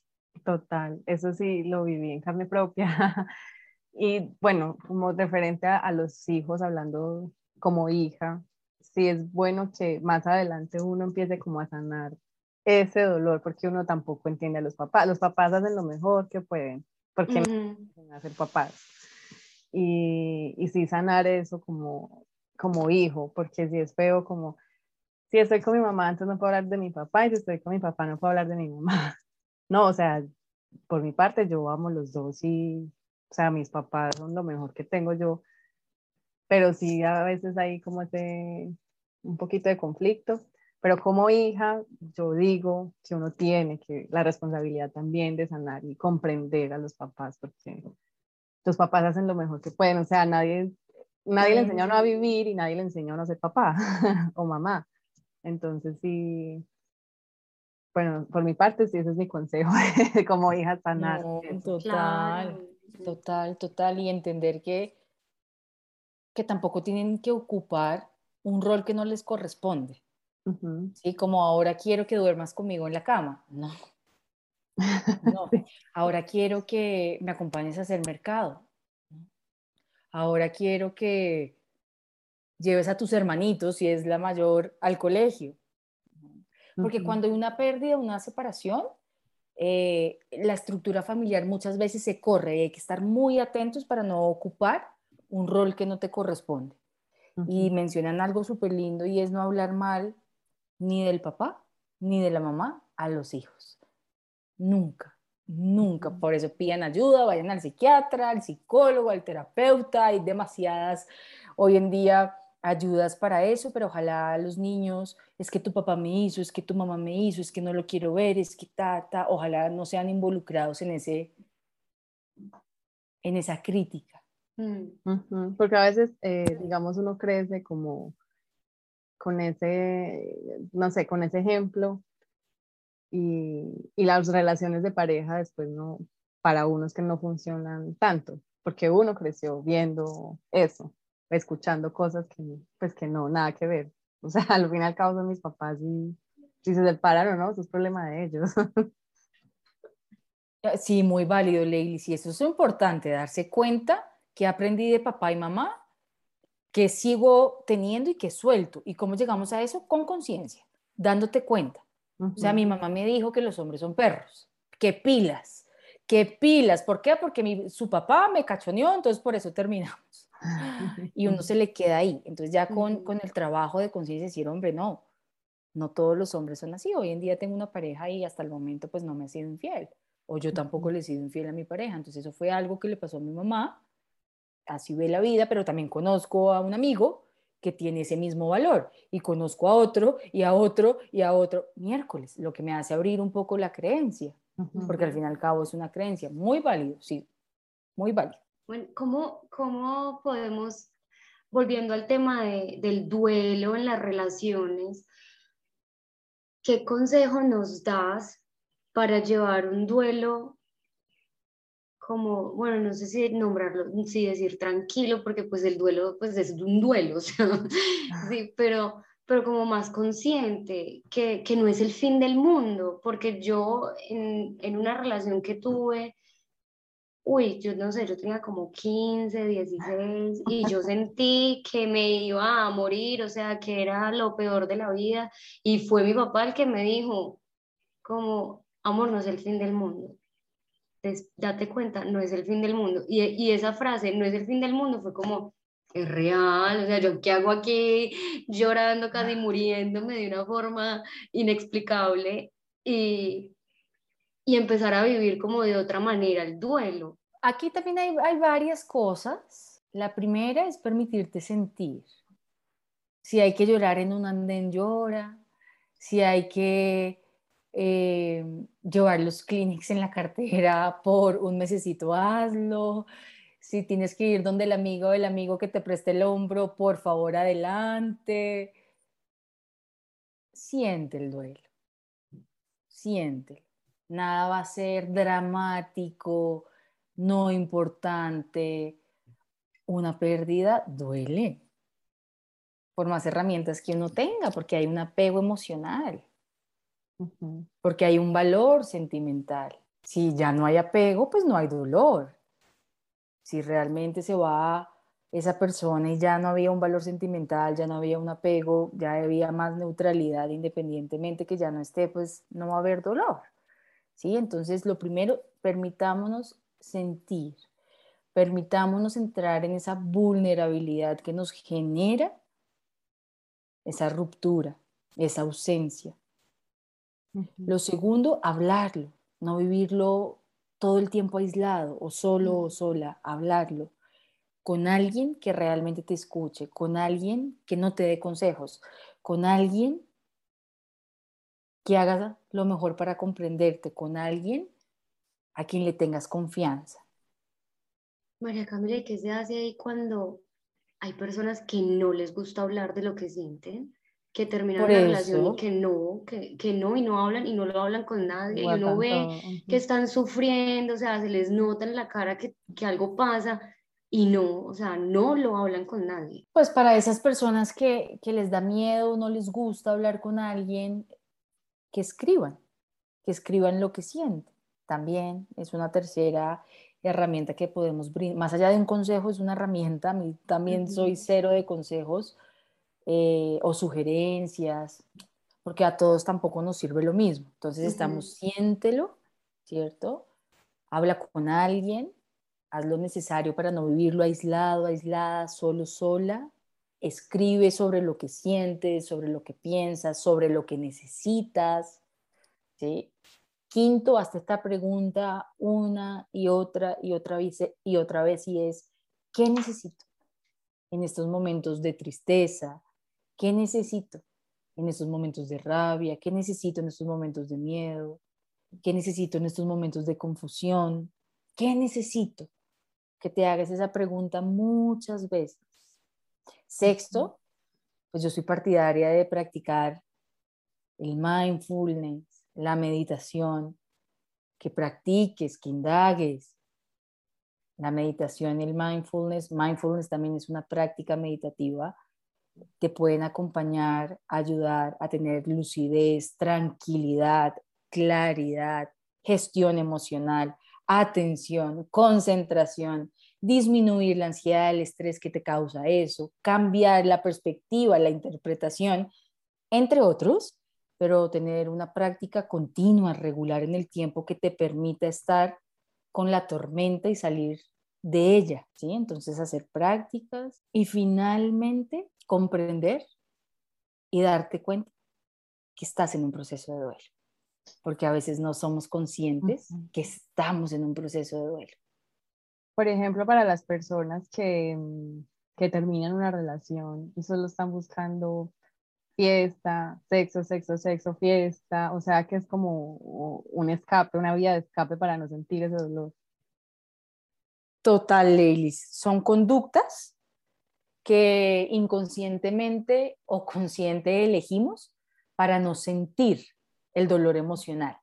Total, eso sí lo viví en carne propia. Y bueno, como referente a, los hijos, hablando como hija, sí es bueno que más adelante uno empiece como a sanar ese dolor, porque uno tampoco entiende a los papás. Los papás hacen lo mejor que pueden, porque no a ser papás. Y, y sí sanar eso como, como hijo, porque si es feo como, si estoy con mi mamá, entonces no puedo hablar de mi papá, y si estoy con mi papá, no puedo hablar de mi mamá. No, o sea, por mi parte, yo amo los dos y o sea, mis papás son lo mejor que tengo yo, pero sí a veces hay como ese, un poquito de conflicto, pero como hija yo digo que uno tiene que la responsabilidad también de sanar y comprender a los papás, porque los papás hacen lo mejor que pueden, o sea, nadie, nadie le enseñó a vivir y nadie le enseñó a no ser papá o mamá. Entonces sí, bueno, por mi parte sí, ese es mi consejo como hija sanar. total. Total, total. Y entender que, que tampoco tienen que ocupar un rol que no les corresponde. ¿sí? Como ahora quiero que duermas conmigo en la cama. No. No. Ahora quiero que me acompañes a hacer mercado. Ahora quiero que lleves a tus hermanitos, si es la mayor, al colegio. Porque cuando hay una pérdida, una separación, eh, la estructura familiar muchas veces se corre y hay que estar muy atentos para no ocupar un rol que no te corresponde. Y mencionan algo súper lindo y es no hablar mal ni del papá ni de la mamá a los hijos. Nunca, nunca. Por eso pidan ayuda, vayan al psiquiatra, al psicólogo, al terapeuta. Hay demasiadas hoy en día ayudas para eso, pero ojalá los niños, es que tu papá me hizo, es que tu mamá me hizo, es que no lo quiero ver, es que ta, ta, ojalá no sean involucrados en ese, en esa crítica. Mm. Porque a veces, eh, digamos, uno crece como con ese, no sé, con ese ejemplo y, y las relaciones de pareja después no, para unos que no funcionan tanto, porque uno creció viendo eso escuchando cosas que, pues que no, nada que ver. O sea, al fin y al cabo son mis papás y si se separan o no, eso es problema de ellos. Eh, sí, muy válido, Leili. Sí, eso es importante, darse cuenta que aprendí de papá y mamá, que sigo teniendo y que suelto. ¿Y cómo llegamos a eso? Con conciencia, dándote cuenta. O sea, mi mamá me dijo que los hombres son perros, que pilas, que pilas. ¿Por qué? Porque mi, su papá me cachoneó, entonces por eso terminamos. y uno se le queda ahí. Entonces ya con, con el trabajo de conciencia decir, hombre, no, no todos los hombres son así. Hoy en día tengo una pareja y hasta el momento pues no me ha sido infiel. O yo tampoco le he sido infiel a mi pareja. Entonces eso fue algo que le pasó a mi mamá. Así ve la vida, pero también conozco a un amigo que tiene ese mismo valor y conozco a otro y a otro y a otro miércoles, lo que me hace abrir un poco la creencia, porque al fin y al cabo es una creencia muy válido, sí, muy válido. Bueno, ¿cómo, cómo podemos, volviendo al tema del duelo en las relaciones, qué consejo nos das para llevar un duelo como, bueno, no sé si nombrarlo, si decir tranquilo, porque pues el duelo pues es un duelo, o sea, sí, pero, pero como más consciente, que, que, no es el fin del mundo, porque yo en, en una relación que tuve, uy, yo no sé, yo tenía como 15, 16 y yo sentí que me iba a morir, o sea, que era lo peor de la vida y fue mi papá el que me dijo, como, amor, no es el fin del mundo. date cuenta, no es el fin del mundo. Y, y esa frase, no es el fin del mundo, fue como, es real, o sea, yo qué hago aquí llorando, casi muriéndome de una forma inexplicable y, y empezar a vivir como de otra manera el duelo. Aquí también hay, varias cosas. La primera es permitirte sentir. Si hay que llorar en un andén, llora. Si hay que eh, llevar los clinics en la cartera por un mesecito, hazlo. Si tienes que ir donde el amigo o el amigo que te preste el hombro, por favor, adelante. Siente el duelo. Siente. Nada va a ser dramático, no importante, una pérdida duele, por más herramientas que uno tenga, porque hay un apego emocional, porque hay un valor sentimental. Si ya no hay apego, pues no hay dolor. Si realmente se va esa persona y ya no había un valor sentimental, ya no había un apego, ya había más neutralidad independientemente que ya no esté, pues no va a haber dolor. ¿Sí? Entonces, lo primero, permitámonos sentir. Permitámonos entrar en esa vulnerabilidad que nos genera esa ruptura, esa ausencia. Lo segundo, hablarlo, no vivirlo todo el tiempo aislado o solo o sola, hablarlo con alguien que realmente te escuche, con alguien que no te dé consejos, con alguien que haga lo mejor para comprenderte, con alguien a quien le tengas confianza. María Camila, ¿qué se hace ahí cuando hay personas que no les gusta hablar de lo que sienten? Que terminan la relación y que no, que, que, no, y no hablan, y no lo hablan con nadie, y uno ve que están sufriendo, o sea, se les nota en la cara que, que algo pasa, y no, o sea, no lo hablan con nadie. Pues para esas personas que, que les da miedo, no les gusta hablar con alguien, que escriban, que escriban lo que sienten. También es una tercera herramienta que podemos brindar. Más allá de un consejo, es una herramienta. A mí también soy cero de consejos eh, o sugerencias, porque a todos tampoco nos sirve lo mismo. Entonces estamos, siéntelo, ¿cierto? Habla con alguien, haz lo necesario para no vivirlo aislado, aislada, solo, sola. Escribe sobre lo que sientes, sobre lo que piensas, sobre lo que necesitas. ¿sí? Quinto, hasta esta pregunta una y otra y otra vez y otra vez y es, ¿qué necesito en estos momentos de tristeza? ¿Qué necesito en estos momentos de rabia? ¿Qué necesito en estos momentos de miedo? ¿Qué necesito en estos momentos de confusión? ¿Qué necesito? Que te hagas esa pregunta muchas veces. Sexto, pues yo soy partidaria de practicar el mindfulness, la meditación, que practiques, que indagues. La meditación el mindfulness, mindfulness también es una práctica meditativa, te pueden acompañar, ayudar a tener lucidez, tranquilidad, claridad, gestión emocional, atención, concentración, disminuir la ansiedad, el estrés que te causa eso, cambiar la perspectiva, la interpretación, entre otros, pero tener una práctica continua, regular en el tiempo que te permita estar con la tormenta y salir de ella, ¿sí? Entonces hacer prácticas y finalmente comprender y darte cuenta que estás en un proceso de duelo, porque a veces no somos conscientes que estamos en un proceso de duelo. Por ejemplo, para las personas que, mm, que terminan una relación y solo están buscando fiesta, sexo, sexo, sexo, fiesta, o sea que es como un escape, una vía de escape para no sentir ese dolor. Total, Leilis. Son conductas que inconscientemente o consciente elegimos para no sentir el dolor emocional.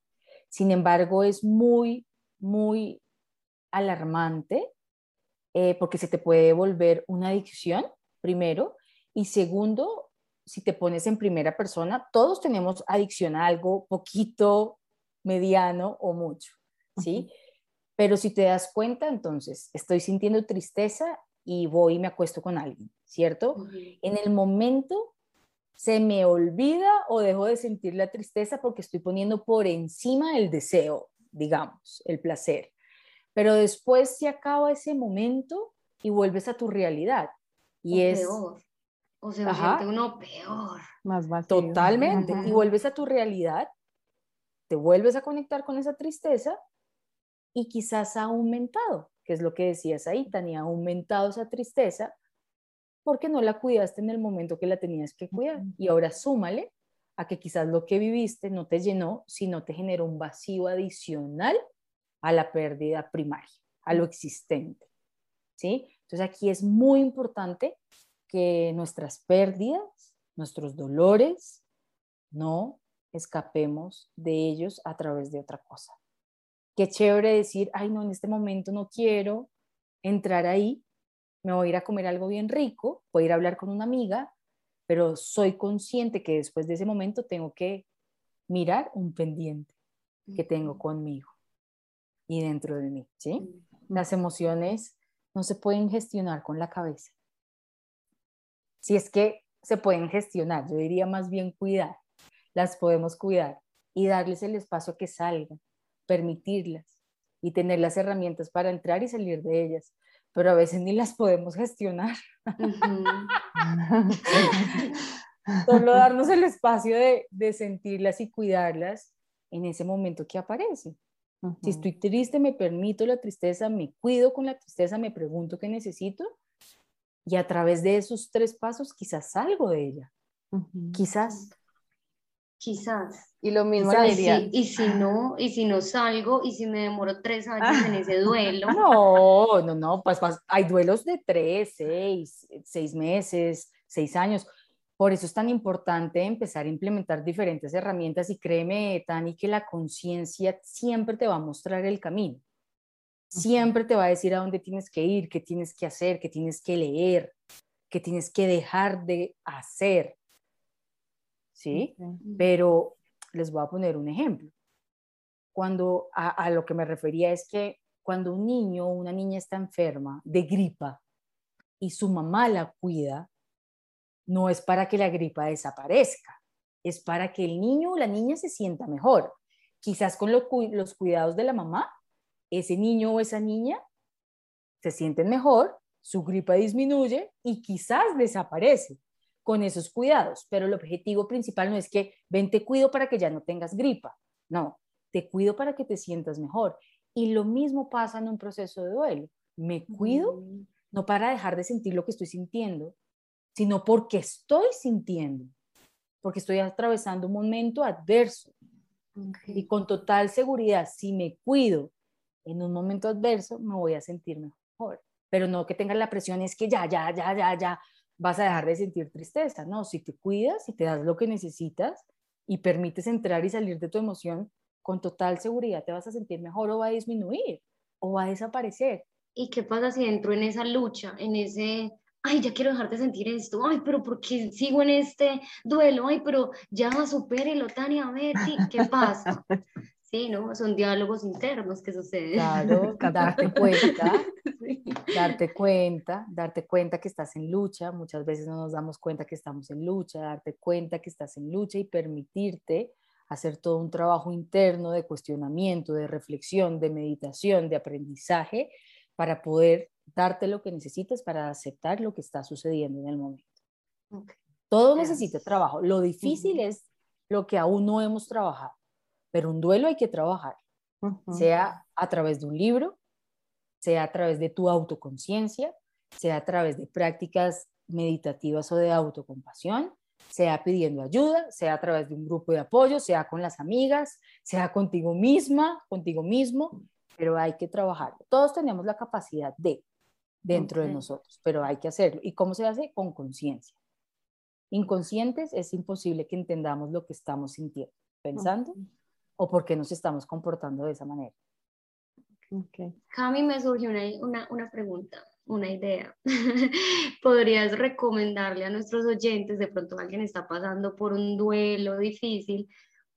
Sin embargo, es muy, muy alarmante eh, porque se te puede volver una adicción, primero, y segundo, si te pones en primera persona, todos tenemos adicción a algo poquito, mediano o mucho, ¿sí? Pero si te das cuenta, entonces, estoy sintiendo tristeza y voy y me acuesto con alguien, ¿cierto? En el momento se me olvida o dejo de sentir la tristeza porque estoy poniendo por encima el deseo, digamos, el placer. Pero después se acaba ese momento y vuelves a tu realidad. Y es o se siente uno peor. Más Totalmente. Y vuelves a tu realidad, te vuelves a conectar con esa tristeza y quizás ha aumentado, que es lo que decías ahí, Tania, ha aumentado esa tristeza porque no la cuidaste en el momento que la tenías que cuidar. Y ahora súmale a que quizás lo que viviste no te llenó, sino te generó un vacío adicional a la pérdida primaria, a lo existente. ¿Sí? Entonces aquí es muy importante que nuestras pérdidas, nuestros dolores, no escapemos de ellos a través de otra cosa. Qué chévere decir, ay, no, en este momento no quiero entrar ahí, me voy a ir a comer algo bien rico, voy a ir a hablar con una amiga, pero soy consciente que después de ese momento tengo que mirar un pendiente que tengo conmigo y dentro de mí, ¿sí? Las emociones no se pueden gestionar con la cabeza si es que se pueden gestionar, yo diría más bien cuidar, las podemos cuidar y darles el espacio que salgan, permitirlas y tener las herramientas para entrar y salir de ellas, pero a veces ni las podemos gestionar. Solo darnos el espacio de, de, sentirlas y cuidarlas en ese momento que aparece. Si estoy triste, me permito la tristeza, me cuido con la tristeza, me pregunto qué necesito y a través de esos tres pasos quizás salgo de ella. Quizás. Quizás. Y lo mismo y si no, y si no salgo, y si me demoro tres años en ese duelo. No, no, no, pues, pues, hay duelos de tres, seis, seis meses, seis años. Por eso es tan importante empezar a implementar diferentes herramientas y créeme, Tani, que la conciencia siempre te va a mostrar el camino. Siempre te va a decir a dónde tienes que ir, qué tienes que hacer, qué tienes que leer, qué tienes que dejar de hacer. ¿Sí? Pero les voy a poner un ejemplo. Cuando a, lo que me refería es que cuando un niño o una niña está enferma de gripa y su mamá la cuida, no es para que la gripa desaparezca, es para que el niño o la niña se sienta mejor. Quizás con los cuidados de la mamá, ese niño o esa niña se sienten mejor, su gripa disminuye y quizás desaparece con esos cuidados, pero el objetivo principal no es que ven te cuido para que ya no tengas gripa, no, te cuido para que te sientas mejor. Y lo mismo pasa en un proceso de duelo. Me cuido no para dejar de sentir lo que estoy sintiendo, sino porque estoy sintiendo, porque estoy atravesando un momento adverso. Y con total seguridad, si me cuido en un momento adverso, me voy a sentir mejor. Pero no que tengas la presión, es que ya, ya, ya, ya, ya, vas a dejar de sentir tristeza. No, si te cuidas, y te das lo que necesitas y permites entrar y salir de tu emoción, con total seguridad te vas a sentir mejor o va a disminuir o va a desaparecer. ¿Y qué pasa si entro en esa lucha, en ese ay, ya quiero dejar de sentir esto, ay, pero ¿por qué sigo en este duelo? Ay, pero ya supérelo, Tania, a ver, ¿qué pasa? Sí, ¿no? Son diálogos internos que suceden. Claro, darte cuenta, darte cuenta, darte cuenta que estás en lucha, muchas veces no nos damos cuenta que estamos en lucha, darte cuenta que estás en lucha y permitirte hacer todo un trabajo interno de cuestionamiento, de reflexión, de meditación, de aprendizaje, para poder darte lo que necesitas para aceptar lo que está sucediendo en el momento. Todo necesita trabajo. Lo difícil es lo que aún no hemos trabajado, pero un duelo hay que trabajar, sea a través de un libro, sea a través de tu autoconciencia, sea a través de prácticas meditativas o de autocompasión, sea pidiendo ayuda, sea a través de un grupo de apoyo, sea con las amigas, sea contigo misma, contigo mismo, pero hay que trabajar. Todos tenemos la capacidad de, dentro de nosotros, pero hay que hacerlo. ¿Y cómo se hace? Con conciencia. Inconscientes es imposible que entendamos lo que estamos sintiendo, pensando o por qué nos estamos comportando de esa manera. Okay. Cami, me surgió una, una, pregunta, una idea. ¿Podrías recomendarle a nuestros oyentes, de pronto alguien está pasando por un duelo difícil,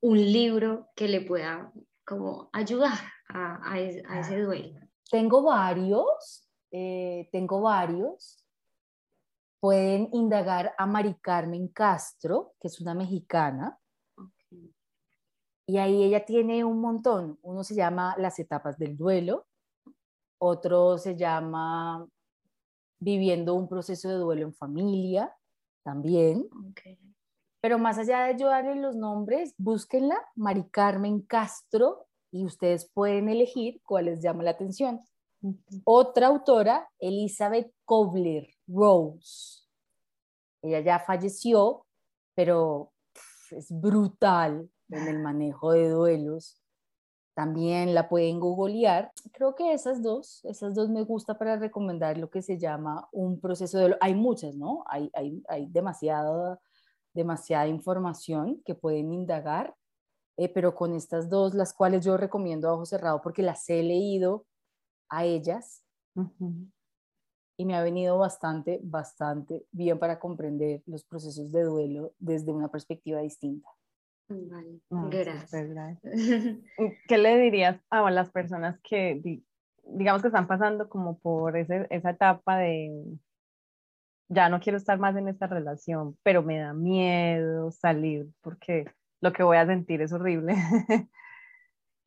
un libro que le pueda como ayudar a, a ese duelo? Tengo varios, eh, tengo varios. Pueden indagar a Mari Carmen Castro, que es una mexicana. Y ahí ella tiene un montón. Uno se llama Las etapas del duelo, otro se llama Viviendo un proceso de duelo en familia, también. Pero más allá de ayudarle los nombres, búsquenla, Mari Carmen Castro, y ustedes pueden elegir cuál les llama la atención. Otra autora, Elizabeth Kobler Rose. Ella ya falleció, pero es brutal en el manejo de duelos. También la pueden googlear. Creo que esas dos, esas dos me gusta para recomendar lo que se llama un proceso de duelo. Hay muchas, ¿no? Hay, hay, hay demasiada, demasiada información que pueden indagar, eh, pero con estas dos, las cuales yo recomiendo a ojo cerrado porque las he leído a ellas y me ha venido bastante, bastante bien para comprender los procesos de duelo desde una perspectiva distinta. Vale, gracias. ¿Qué le dirías a las personas que, digamos que están pasando como por ese, esa etapa de, ya no quiero estar más en esta relación, pero me da miedo salir porque lo que voy a sentir es horrible?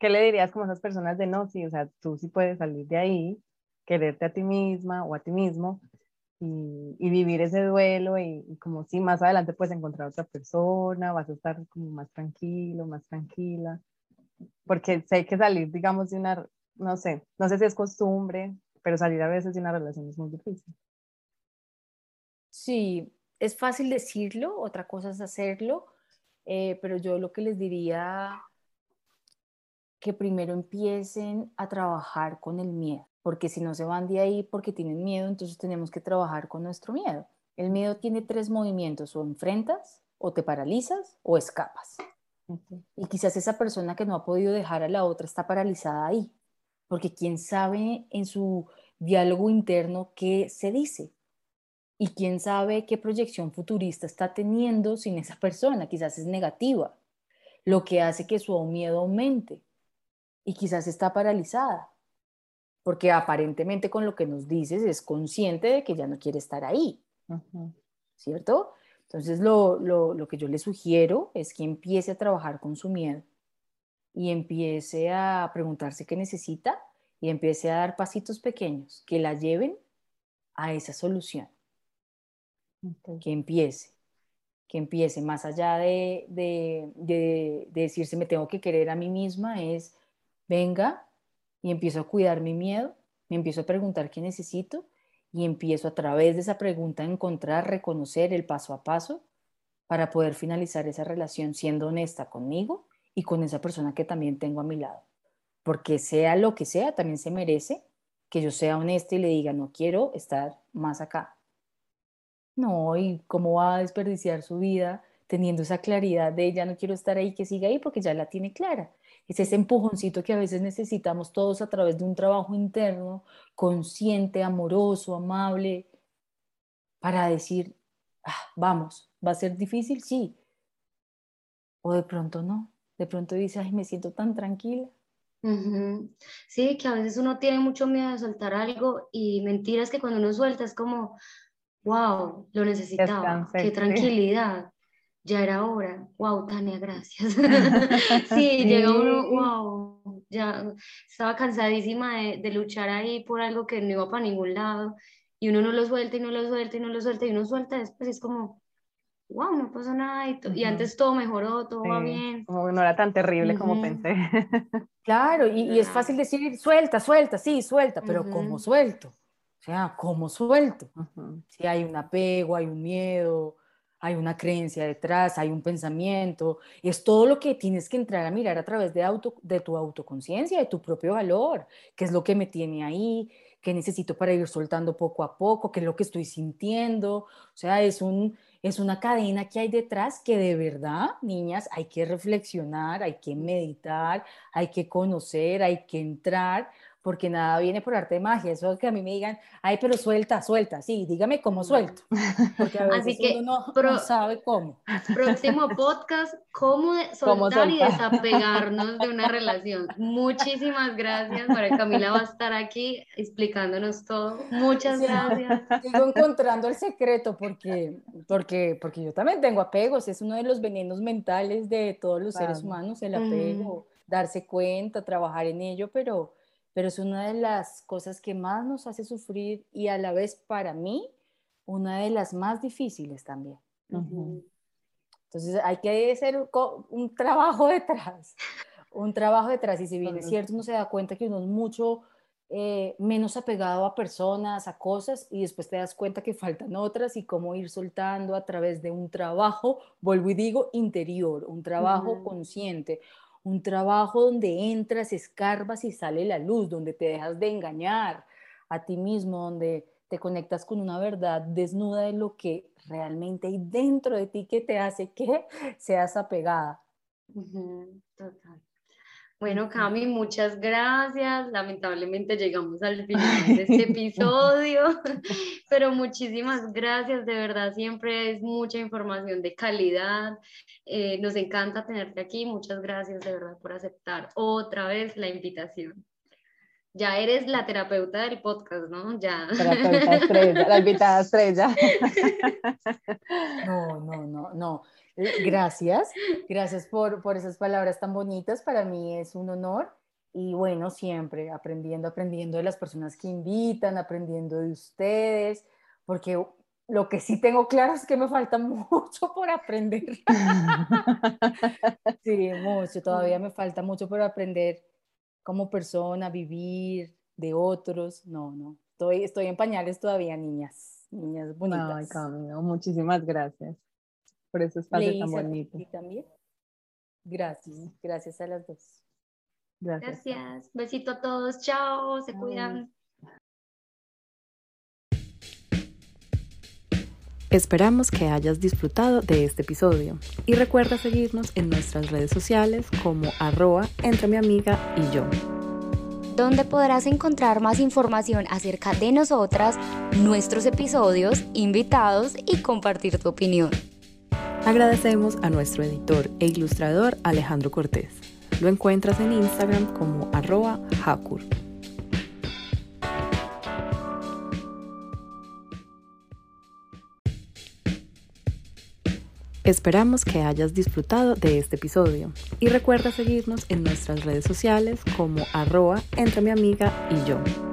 ¿qué le dirías como a esas personas de no, sí, o sea, tú sí puedes salir de ahí, quererte a ti misma o a ti mismo y, y vivir ese duelo y, como si más adelante puedes encontrar otra persona, vas a estar como más tranquilo, más tranquila, porque sé que salir, digamos, de una, no sé, no sé si es costumbre, pero salir a veces de una relación es muy difícil. Sí, es fácil decirlo, otra cosa es hacerlo, eh, pero yo lo que les diría que primero empiecen a trabajar con el miedo, porque si no se van de ahí porque tienen miedo, entonces tenemos que trabajar con nuestro miedo. El miedo tiene tres movimientos, o enfrentas, o te paralizas, o escapas. Y quizás esa persona que no ha podido dejar a la otra está paralizada ahí, porque quién sabe en su diálogo interno qué se dice y quién sabe qué proyección futurista está teniendo sin esa persona, quizás es negativa, lo que hace que su miedo aumente y quizás está paralizada, porque aparentemente con lo que nos dices es consciente de que ya no quiere estar ahí, ¿cierto? Entonces lo, lo que yo le sugiero es que empiece a trabajar con su miedo y empiece a preguntarse qué necesita y empiece a dar pasitos pequeños que la lleven a esa solución. Que empiece, que empiece más allá de, de, de, decirse me tengo que querer a mí misma, es venga y empiezo a cuidar mi miedo, me empiezo a preguntar qué necesito y empiezo a través de esa pregunta a encontrar, reconocer el paso a paso para poder finalizar esa relación siendo honesta conmigo y con esa persona que también tengo a mi lado. Porque sea lo que sea, también se merece que yo sea honesta y le diga, no quiero estar más acá. No, y cómo va a desperdiciar su vida teniendo esa claridad de ya no quiero estar ahí, que siga ahí porque ya la tiene clara. Es ese empujoncito que a veces necesitamos todos a través de un trabajo interno, consciente, amoroso, amable, para decir, ah, vamos, ¿va a ser difícil? Sí. O de pronto no de pronto dice, ay, me siento tan tranquila. Sí, que a veces uno tiene mucho miedo de soltar algo y mentiras que cuando uno suelta es como, wow, lo necesitaba, qué tranquilidad, ya era hora, wow, Tania, gracias. sí, llega uno, wow, ya estaba cansadísima de, de, luchar ahí por algo que no iba para ningún lado y uno no lo suelta y no lo suelta y no lo suelta y uno suelta después es como, wow, no pasó nada y, antes todo mejoró, todo va bien. Como no era tan terrible como pensé. claro, y, es fácil decir, suelta, suelta, sí, suelta, pero ¿cómo suelto? O sea, ¿cómo suelto? Si hay un apego, hay un miedo, hay una creencia detrás, hay un pensamiento, es todo lo que tienes que entrar a mirar a través de, auto, de tu autoconciencia, de tu propio valor, qué es lo que me tiene ahí, qué necesito para ir soltando poco a poco, qué es lo que estoy sintiendo. O sea, es un, es una cadena que hay detrás que de verdad, niñas, hay que reflexionar, hay que meditar, hay que conocer, hay que entrar, porque nada viene por arte de magia. Eso es que a mí me digan, ay, pero suelta, suelta, sí, dígame cómo suelto. Porque a veces Así que uno no, sabe cómo. Próximo podcast, cómo soltar y desapegarnos de una relación. Muchísimas gracias, María Camila va a estar aquí explicándonos todo. Muchas gracias. Sigo encontrando el secreto porque, porque, porque yo también tengo apegos, es uno de los venenos mentales de todos los seres humanos, el apego, darse cuenta, trabajar en ello, pero pero es una de las cosas que más nos hace sufrir y a la vez para mí una de las más difíciles también. Entonces hay que hacer un, trabajo detrás, un trabajo detrás y si bien es cierto uno se da cuenta que uno es mucho eh, menos apegado a personas, a cosas y después te das cuenta que faltan otras y cómo ir soltando a través de un trabajo, vuelvo y digo, interior, un trabajo consciente, un trabajo donde entras, escarbas y sale la luz, donde te dejas de engañar a ti mismo, donde te conectas con una verdad desnuda de lo que realmente hay dentro de ti que te hace que seas apegada. Total. Bueno, Cami, muchas gracias. Lamentablemente llegamos al final de este episodio, pero muchísimas gracias. De verdad, siempre es mucha información de calidad. Eh, nos encanta tenerte aquí. Muchas gracias de verdad por aceptar otra vez la invitación. Ya eres la terapeuta del podcast, ¿no? Ya. Terapeuta estrella, la invitada estrella. No, no, no, no. Eh, gracias, gracias por, por esas palabras tan bonitas. Para mí es un honor y bueno, siempre aprendiendo, aprendiendo de las personas que invitan, aprendiendo de ustedes, porque lo que sí tengo claro es que me falta mucho por aprender. sí, mucho, todavía me falta mucho por aprender como persona, vivir de otros. No, no, estoy, estoy en pañales todavía, niñas, niñas bonitas. Ay, muchísimas gracias por ese espacio tan bonito. también. Gracias, gracias a las dos. Gracias. gracias. Besito a todos, chao, se cuidan. Esperamos que hayas disfrutado de este episodio y recuerda seguirnos en nuestras redes sociales como arroba entre mi amiga y yo. donde podrás encontrar más información acerca de nosotras, nuestros episodios, invitados y compartir tu opinión. Agradecemos a nuestro editor e ilustrador Alejandro Cortés. Lo encuentras en Instagram como arroba Hakur. Esperamos que hayas disfrutado de este episodio y recuerda seguirnos en nuestras redes sociales como arroba entre mi amiga y yo.